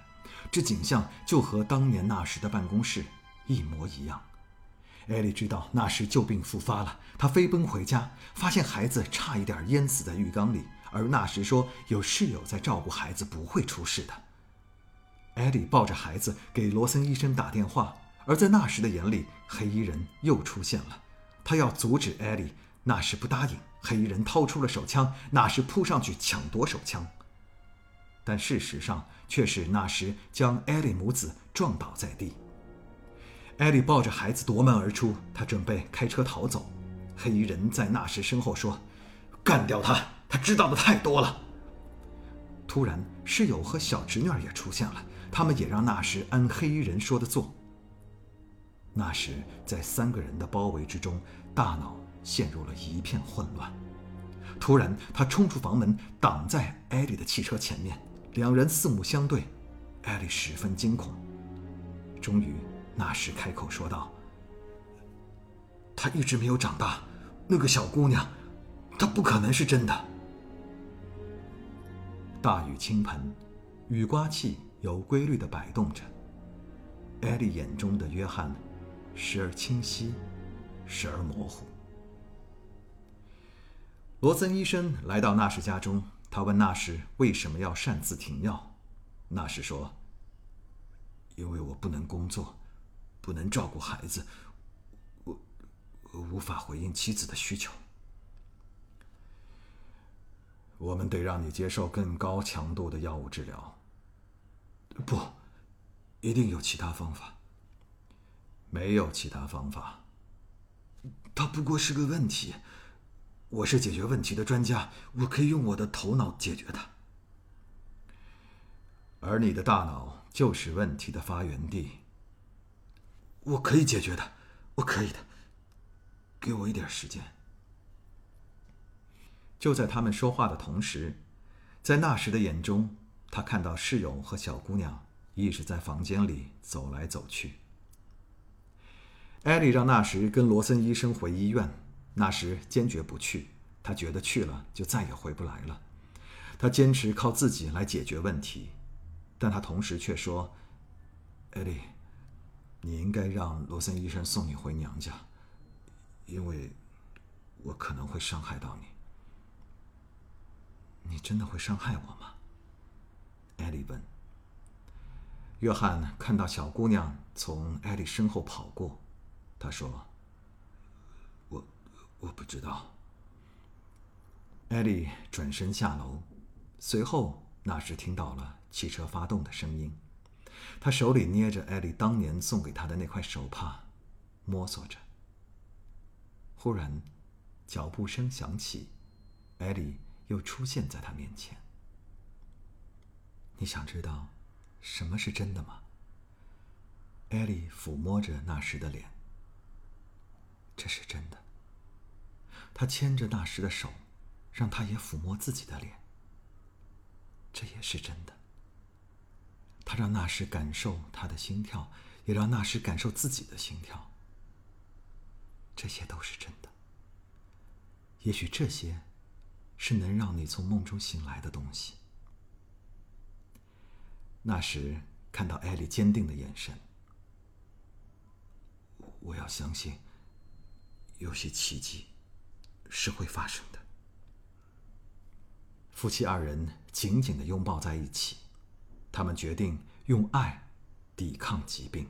这景象就和当年那时的办公室一模一样。艾莉知道那时旧病复发了，她飞奔回家，发现孩子差一点淹死在浴缸里，而那时说有室友在照顾孩子，不会出事的。艾莉抱着孩子给罗森医生打电话，而在那时的眼里，黑衣人又出现了，他要阻止艾莉，那时不答应。黑衣人掏出了手枪，那时扑上去抢夺手枪。但事实上却是那时将艾莉母子撞倒在地。艾莉抱着孩子夺门而出，他准备开车逃走。黑衣人在那时身后说：“干掉他，他知道的太多了。”突然，室友和小侄女也出现了，他们也让纳什按黑衣人说的做。纳什在三个人的包围之中，大脑陷入了一片混乱。突然，他冲出房门，挡在艾莉的汽车前面。两人四目相对，艾莉十分惊恐。终于，纳什开口说道：“她一直没有长大，那个小姑娘，她不可能是真的。”大雨倾盆，雨刮器有规律的摆动着。艾莉眼中的约翰，时而清晰，时而模糊。罗森医生来到纳什家中。他问纳什为什么要擅自停药，纳什说：“因为我不能工作，不能照顾孩子，我无法回应妻子的需求。我们得让你接受更高强度的药物治疗。不，一定有其他方法。没有其他方法。它不过是个问题。”我是解决问题的专家，我可以用我的头脑解决它。而你的大脑就是问题的发源地。我可以解决的，我可以的。给我一点时间。就在他们说话的同时，在那时的眼中，他看到室友和小姑娘一直在房间里走来走去。艾莉让纳什跟罗森医生回医院，纳什坚决不去，他觉得去了就再也回不来了。他坚持靠自己来解决问题，但他同时却说：“艾莉，你应该让罗森医生送你回娘家，因为我可能会伤害到你。你真的会伤害我吗？”艾莉问。约翰看到小姑娘从艾莉身后跑过，他说：“我我不知道。”艾莉转身下楼。随后，纳什听到了汽车发动的声音。他手里捏着艾莉当年送给他的那块手帕，摸索着。忽然，脚步声响起，艾莉又出现在他面前。你想知道什么是真的吗？艾莉抚摸着纳什的脸。这是真的。他牵着纳什的手，让他也抚摸自己的脸。这也是真的。他让纳什感受他的心跳，也让纳什感受自己的心跳。这些都是真的。也许这些，是能让你从梦中醒来的东西。那时看到艾莉坚定的眼神，我要相信，有些奇迹是会发生的。夫妻二人紧紧的拥抱在一起，他们决定用爱抵抗疾病。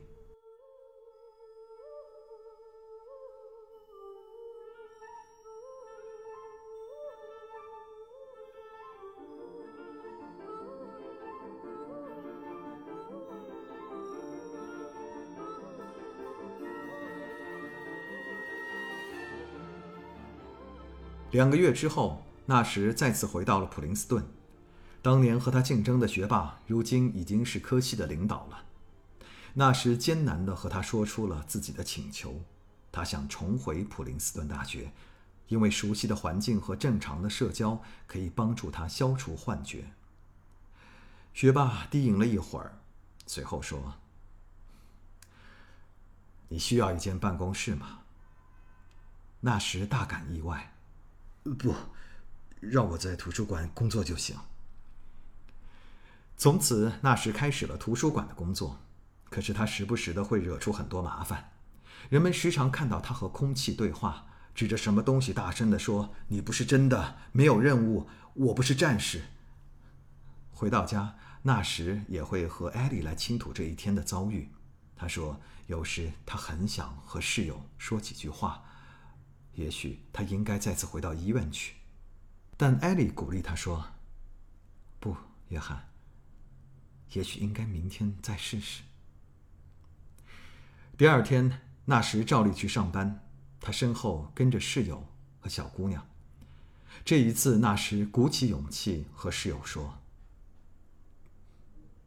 两个月之后。纳什再次回到了普林斯顿，当年和他竞争的学霸，如今已经是科系的领导了。纳什艰难地和他说出了自己的请求，他想重回普林斯顿大学，因为熟悉的环境和正常的社交可以帮助他消除幻觉。学霸低吟了一会儿，随后说：“你需要一间办公室吗？”那时大感意外，不。让我在图书馆工作就行。从此，那时开始了图书馆的工作。可是他时不时的会惹出很多麻烦。人们时常看到他和空气对话，指着什么东西大声的说：“你不是真的，没有任务，我不是战士。”回到家，那时也会和艾莉来倾吐这一天的遭遇。他说：“有时他很想和室友说几句话，也许他应该再次回到医院去。”但艾莉鼓励他说：“不，约翰，也许应该明天再试试。”第二天，那时照例去上班，他身后跟着室友和小姑娘。这一次，那时鼓起勇气和室友说：“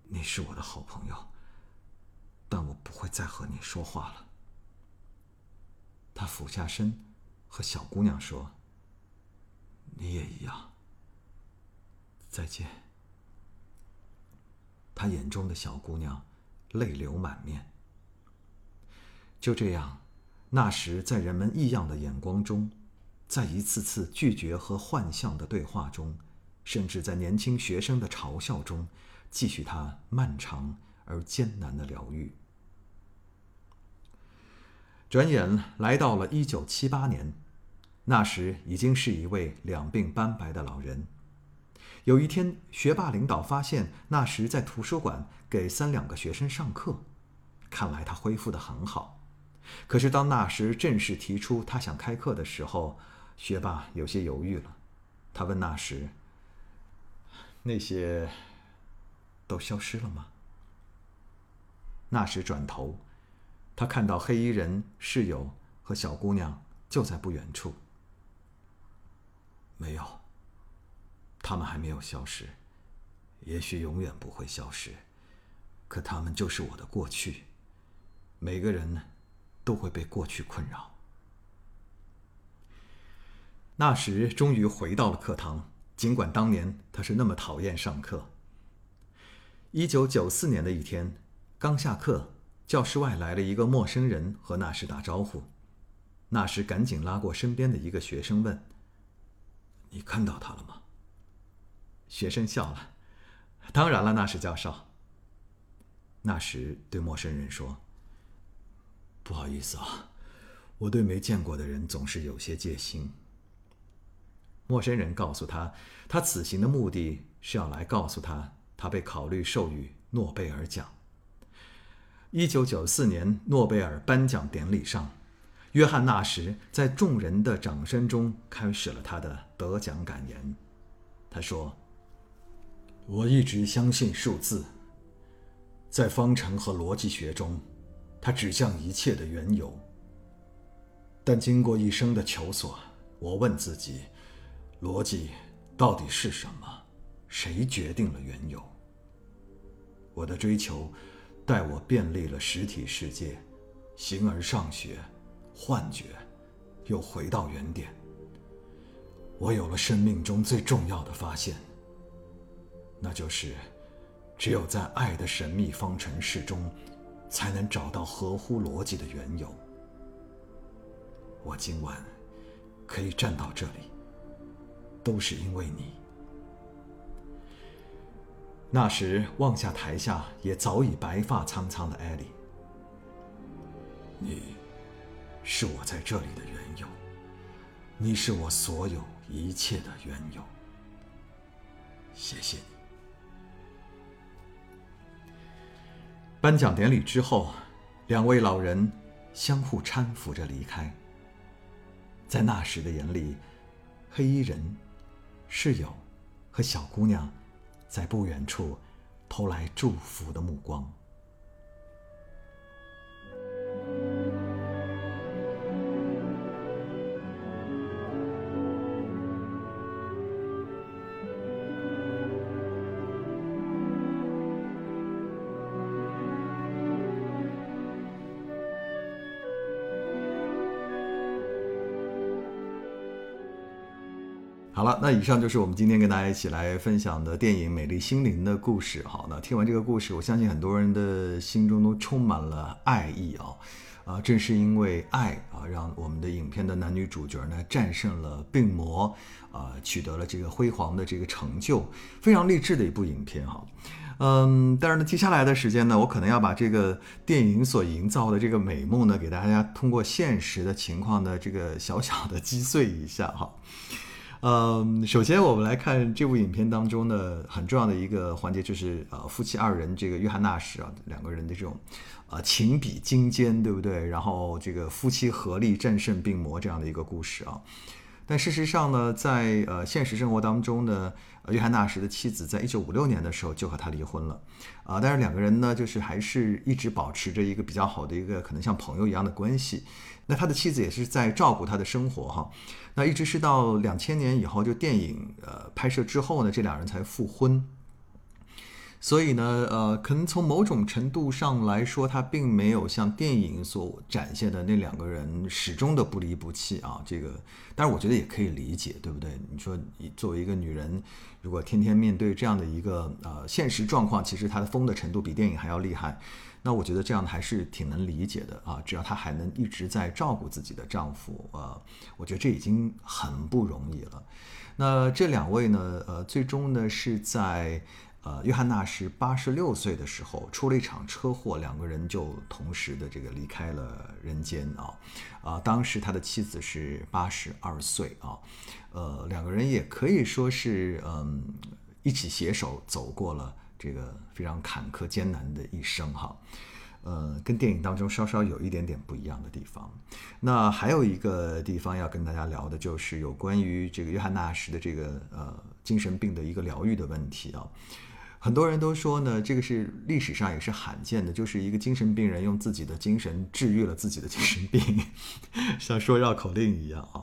你是我的好朋友，但我不会再和你说话了。”他俯下身，和小姑娘说。你也一样。再见。他眼中的小姑娘泪流满面。就这样，那时在人们异样的眼光中，在一次次拒绝和幻象的对话中，甚至在年轻学生的嘲笑中，继续他漫长而艰难的疗愈。转眼来到了一九七八年。那时已经是一位两鬓斑白的老人。有一天，学霸领导发现那时在图书馆给三两个学生上课，看来他恢复得很好。可是当那时正式提出他想开课的时候，学霸有些犹豫了。他问那时：“那些都消失了吗？”那时转头，他看到黑衣人室友和小姑娘就在不远处。没有，他们还没有消失，也许永远不会消失。可他们就是我的过去。每个人都会被过去困扰。那时终于回到了课堂，尽管当年他是那么讨厌上课。一九九四年的一天，刚下课，教室外来了一个陌生人和纳什打招呼。纳什赶紧拉过身边的一个学生问：“你看到他了吗？”学生笑了：“当然了，那是教授。”那时对陌生人说：“不好意思啊，我对没见过的人总是有些戒心。”陌生人告诉他，他此行的目的是要来告诉他，他被考虑授予诺贝尔奖。一九九四年诺贝尔颁奖典礼上，约翰·纳什在众人的掌声中开始了他的得奖感言。他说：“我一直相信数字，在方程和逻辑学中，它指向一切的缘由。但经过一生的求索，我问自己。”逻辑到底是什么？谁决定了缘由？我的追求带我便利了实体世界，形而上学，幻觉，又回到原点。我有了生命中最重要的发现，那就是只有在爱的神秘方程式中，才能找到合乎逻辑的缘由。我今晚可以站到这里。都是因为你。那时望下台下也早已白发苍苍的艾莉，你，是我在这里的缘由，你是我所有一切的缘由。谢谢你。颁奖典礼之后，两位老人相互搀扶着离开。在那时的眼里，黑衣人。室友和小姑娘在不远处投来祝福的目光。那以上就是我们今天跟大家一起来分享的电影《美丽心灵》的故事。好，那听完这个故事，我相信很多人的心中都充满了爱意啊！啊，正是因为爱啊，让我们的影片的男女主角呢战胜了病魔，啊，取得了这个辉煌的这个成就，非常励志的一部影片哈。嗯，但是呢，接下来的时间呢，我可能要把这个电影所营造的这个美梦呢，给大家通过现实的情况呢，这个小小的 击碎一下哈。嗯，首先我们来看这部影片当中的很重要的一个环节，就是呃夫妻二人这个约翰纳什啊两个人的这种，啊情比金坚，对不对？然后这个夫妻合力战胜病魔这样的一个故事啊。但事实上呢，在呃现实生活当中呢，约翰纳什的妻子在一九五六年的时候就和他离婚了，啊，但是两个人呢，就是还是一直保持着一个比较好的一个可能像朋友一样的关系。那他的妻子也是在照顾他的生活哈。那一直是到两千年以后，就电影呃拍摄之后呢，这两人才复婚。所以呢，呃，可能从某种程度上来说，他并没有像电影所展现的那两个人始终的不离不弃啊。这个，但是我觉得也可以理解，对不对？你说，你作为一个女人，如果天天面对这样的一个呃现实状况，其实她的疯的程度比电影还要厉害。那我觉得这样还是挺能理解的啊，只要她还能一直在照顾自己的丈夫啊，我觉得这已经很不容易了。那这两位呢，呃，最终呢是在呃约翰纳什八十六岁的时候出了一场车祸，两个人就同时的这个离开了人间啊啊，当时他的妻子是八十二岁啊，呃，两个人也可以说是嗯一起携手走过了。这个非常坎坷艰难的一生哈，呃，跟电影当中稍稍有一点点不一样的地方。那还有一个地方要跟大家聊的，就是有关于这个约翰纳什的这个呃精神病的一个疗愈的问题啊。很多人都说呢，这个是历史上也是罕见的，就是一个精神病人用自己的精神治愈了自己的精神病，像说绕口令一样啊。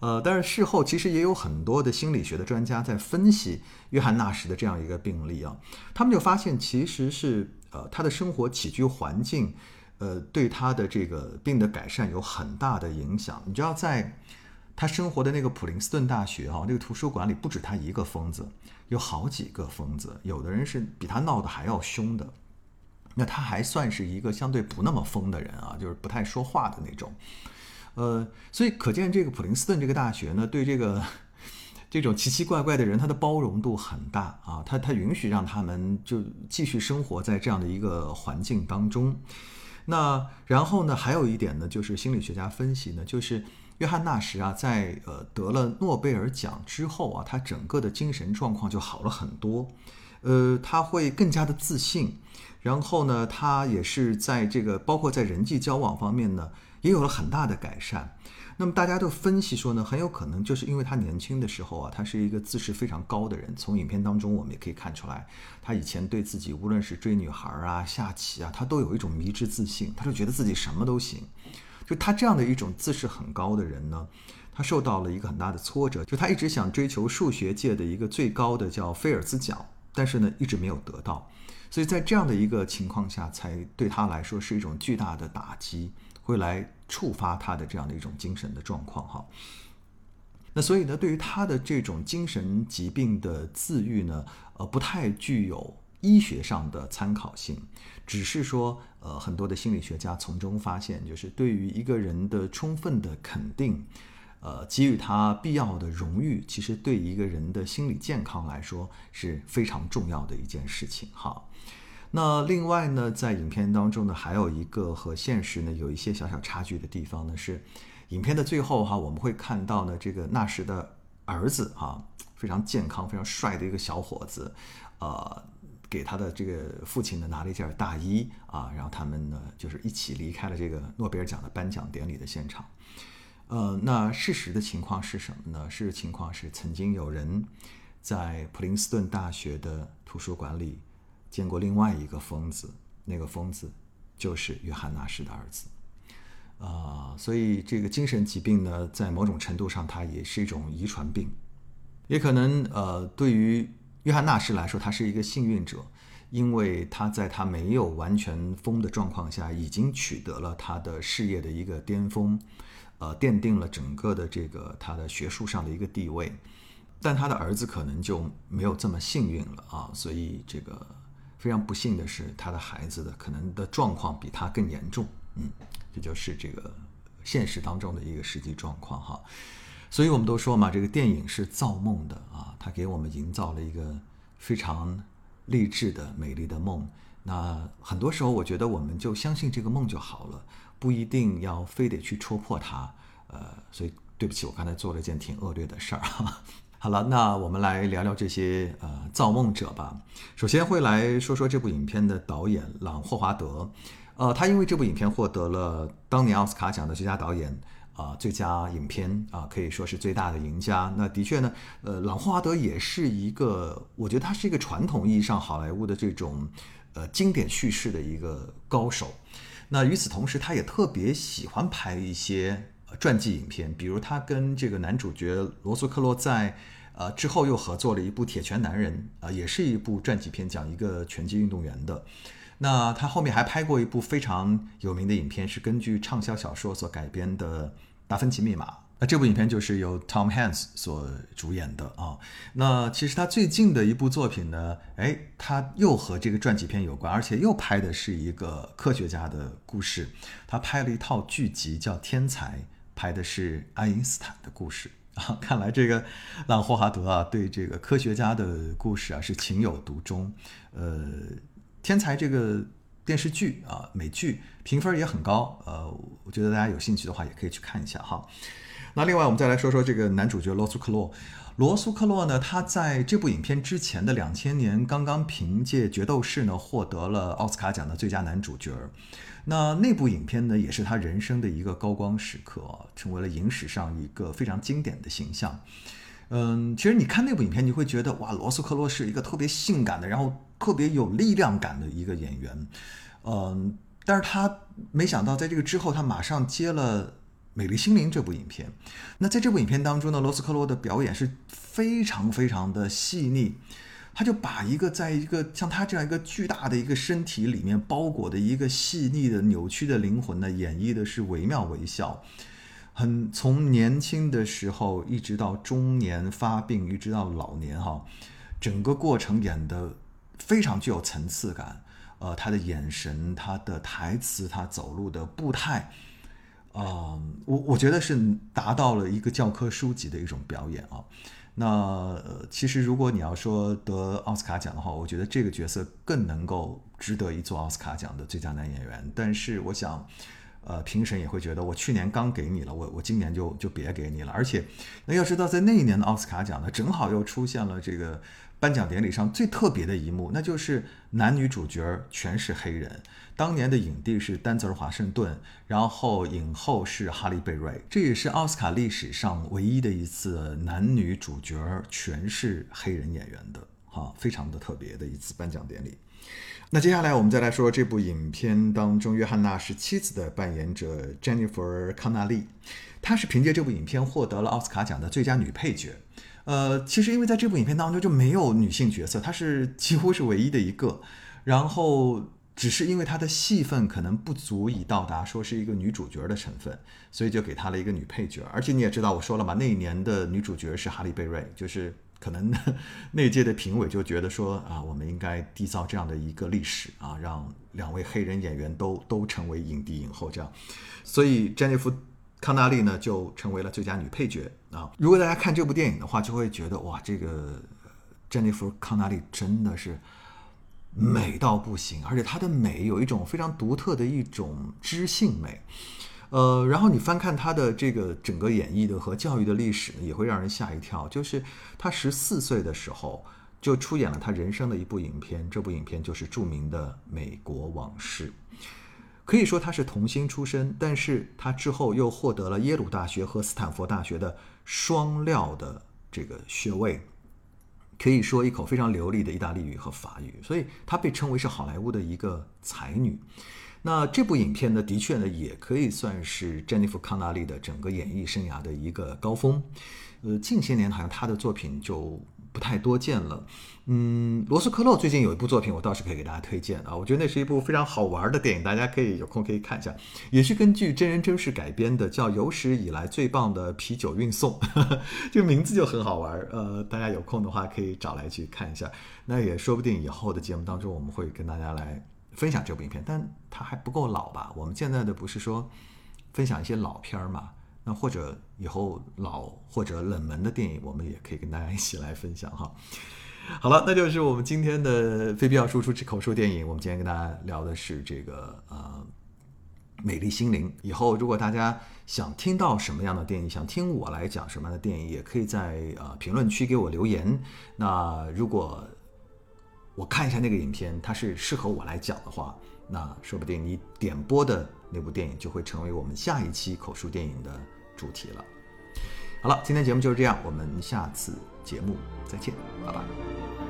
呃，但是事后其实也有很多的心理学的专家在分析约翰纳什的这样一个病例啊，他们就发现其实是呃他的生活起居环境，呃对他的这个病的改善有很大的影响。你知道在他生活的那个普林斯顿大学哈、这个图书馆里不止他一个疯子，有好几个疯子，有的人是比他闹得还要凶的。那他还算是一个相对不那么疯的人啊，就是不太说话的那种。呃，所以可见这个普林斯顿这个大学呢，对这个这种奇奇怪怪的人，他的包容度很大啊，他他允许让他们就继续生活在这样的一个环境当中。那然后呢，还有一点呢，就是心理学家分析呢，就是约翰纳什啊，在呃得了诺贝尔奖之后啊，他整个的精神状况就好了很多，呃，他会更加的自信，然后呢，他也是在这个包括在人际交往方面呢，也有了很大的改善。那么大家都分析说呢，很有可能就是因为他年轻的时候啊，他是一个自视非常高的人。从影片当中我们也可以看出来，他以前对自己无论是追女孩啊、下棋啊，他都有一种迷之自信，他就觉得自己什么都行。就他这样的一种自视很高的人呢，他受到了一个很大的挫折，就他一直想追求数学界的一个最高的叫菲尔兹奖，但是呢一直没有得到。所以在这样的一个情况下，才对他来说是一种巨大的打击，会来触发他的这样的一种精神的状况哈。那所以呢，对于他的这种精神疾病的自愈呢，呃，不太具有医学上的参考性，只是说，呃，很多的心理学家从中发现，就是对于一个人的充分的肯定，呃，给予他必要的荣誉，其实对一个人的心理健康来说是非常重要的一件事情哈。那另外呢，在影片当中呢，还有一个和现实呢有一些小小差距的地方呢，是影片的最后哈，我们会看到呢，这个纳什的儿子哈，非常健康、非常帅的一个小伙子，呃，给他的这个父亲呢拿了一件大衣啊，然后他们呢就是一起离开了这个诺贝尔奖的颁奖典礼的现场。呃，那事实的情况是什么呢？事实情况是，曾经有人在普林斯顿大学的图书馆里。见过另外一个疯子，那个疯子就是约翰纳什的儿子，啊，所以这个精神疾病呢，在某种程度上，它也是一种遗传病，也可能呃，对于约翰纳什来说，他是一个幸运者，因为他在他没有完全疯的状况下，已经取得了他的事业的一个巅峰，呃，奠定了整个的这个他的学术上的一个地位，但他的儿子可能就没有这么幸运了啊，所以这个。非常不幸的是，他的孩子的可能的状况比他更严重，嗯，这就是这个现实当中的一个实际状况哈。所以我们都说嘛，这个电影是造梦的啊，它给我们营造了一个非常励志的、美丽的梦。那很多时候，我觉得我们就相信这个梦就好了，不一定要非得去戳破它。呃，所以对不起，我刚才做了一件挺恶劣的事儿。好了，那我们来聊聊这些呃造梦者吧。首先会来说说这部影片的导演朗霍华德，呃，他因为这部影片获得了当年奥斯卡奖的最佳导演啊，最佳影片啊，可以说是最大的赢家。那的确呢，呃，朗霍华德也是一个，我觉得他是一个传统意义上好莱坞的这种呃经典叙事的一个高手。那与此同时，他也特别喜欢拍一些传记影片，比如他跟这个男主角罗素克洛在。呃，之后又合作了一部《铁拳男人》，啊，也是一部传记片，讲一个拳击运动员的。那他后面还拍过一部非常有名的影片，是根据畅销小说所改编的《达芬奇密码》。那这部影片就是由 Tom Hanks 所主演的啊。那其实他最近的一部作品呢，哎，他又和这个传记片有关，而且又拍的是一个科学家的故事。他拍了一套剧集叫《天才》，拍的是爱因斯坦的故事。啊，看来这个朗霍华德啊，对这个科学家的故事啊是情有独钟。呃，天才这个电视剧啊，美剧评分也很高。呃，我觉得大家有兴趣的话，也可以去看一下哈。那另外，我们再来说说这个男主角罗素克洛。罗素克洛呢，他在这部影片之前的两千年，刚刚凭借《决斗士》呢，获得了奥斯卡奖的最佳男主角。那那部影片呢，也是他人生的一个高光时刻，成为了影史上一个非常经典的形象。嗯，其实你看那部影片，你会觉得哇，罗斯克洛是一个特别性感的，然后特别有力量感的一个演员。嗯，但是他没想到在这个之后，他马上接了《美丽心灵》这部影片。那在这部影片当中呢，罗斯克洛的表演是非常非常的细腻。他就把一个在一个像他这样一个巨大的一个身体里面包裹的一个细腻的扭曲的灵魂呢，演绎的是惟妙惟肖。很从年轻的时候一直到中年发病，一直到老年哈，整个过程演得非常具有层次感。呃，他的眼神、他的台词、他走路的步态，啊，我我觉得是达到了一个教科书级的一种表演啊。那，其实如果你要说得奥斯卡奖的话，我觉得这个角色更能够值得一座奥斯卡奖的最佳男演员。但是我想，呃，评审也会觉得我去年刚给你了，我我今年就就别给你了。而且，那要知道，在那一年的奥斯卡奖呢，正好又出现了这个。颁奖典礼上最特别的一幕，那就是男女主角全是黑人。当年的影帝是丹泽尔·华盛顿，然后影后是哈利·贝瑞，这也是奥斯卡历史上唯一的一次男女主角全是黑人演员的，哈，非常的特别的一次颁奖典礼。那接下来我们再来说这部影片当中约翰纳什妻子的扮演者珍妮弗·康纳利，她是凭借这部影片获得了奥斯卡奖的最佳女配角。呃，其实因为在这部影片当中就没有女性角色，她是几乎是唯一的一个，然后只是因为她的戏份可能不足以到达说是一个女主角的成分，所以就给她了一个女配角。而且你也知道，我说了嘛，那一年的女主角是哈利贝瑞，就是可能 那届的评委就觉得说啊，我们应该缔造这样的一个历史啊，让两位黑人演员都都成为影帝影后这样，所以詹妮弗。康纳利呢就成为了最佳女配角啊！如果大家看这部电影的话，就会觉得哇，这个詹妮弗·康纳利真的是美到不行，而且她的美有一种非常独特的一种知性美。呃，然后你翻看她的这个整个演绎的和教育的历史呢，也会让人吓一跳。就是她十四岁的时候就出演了她人生的一部影片，这部影片就是著名的《美国往事》。可以说他是童星出身，但是他之后又获得了耶鲁大学和斯坦福大学的双料的这个学位，可以说一口非常流利的意大利语和法语，所以她被称为是好莱坞的一个才女。那这部影片呢，的确呢，也可以算是詹妮弗·康纳利的整个演艺生涯的一个高峰。呃，近些年好像她的作品就。不太多见了，嗯，罗斯科洛最近有一部作品，我倒是可以给大家推荐啊，我觉得那是一部非常好玩的电影，大家可以有空可以看一下，也是根据真人真事改编的，叫《有史以来最棒的啤酒运送》，这个名字就很好玩，呃，大家有空的话可以找来去看一下，那也说不定以后的节目当中我们会跟大家来分享这部影片，但它还不够老吧？我们现在的不是说分享一些老片儿嘛？那或者以后老或者冷门的电影，我们也可以跟大家一起来分享哈。好了，那就是我们今天的非必要输出之口述电影。我们今天跟大家聊的是这个呃《美丽心灵》。以后如果大家想听到什么样的电影，想听我来讲什么样的电影，也可以在呃评论区给我留言。那如果我看一下那个影片，它是适合我来讲的话，那说不定你点播的那部电影就会成为我们下一期口述电影的。主题了。好了，今天节目就是这样，我们下次节目再见，拜拜。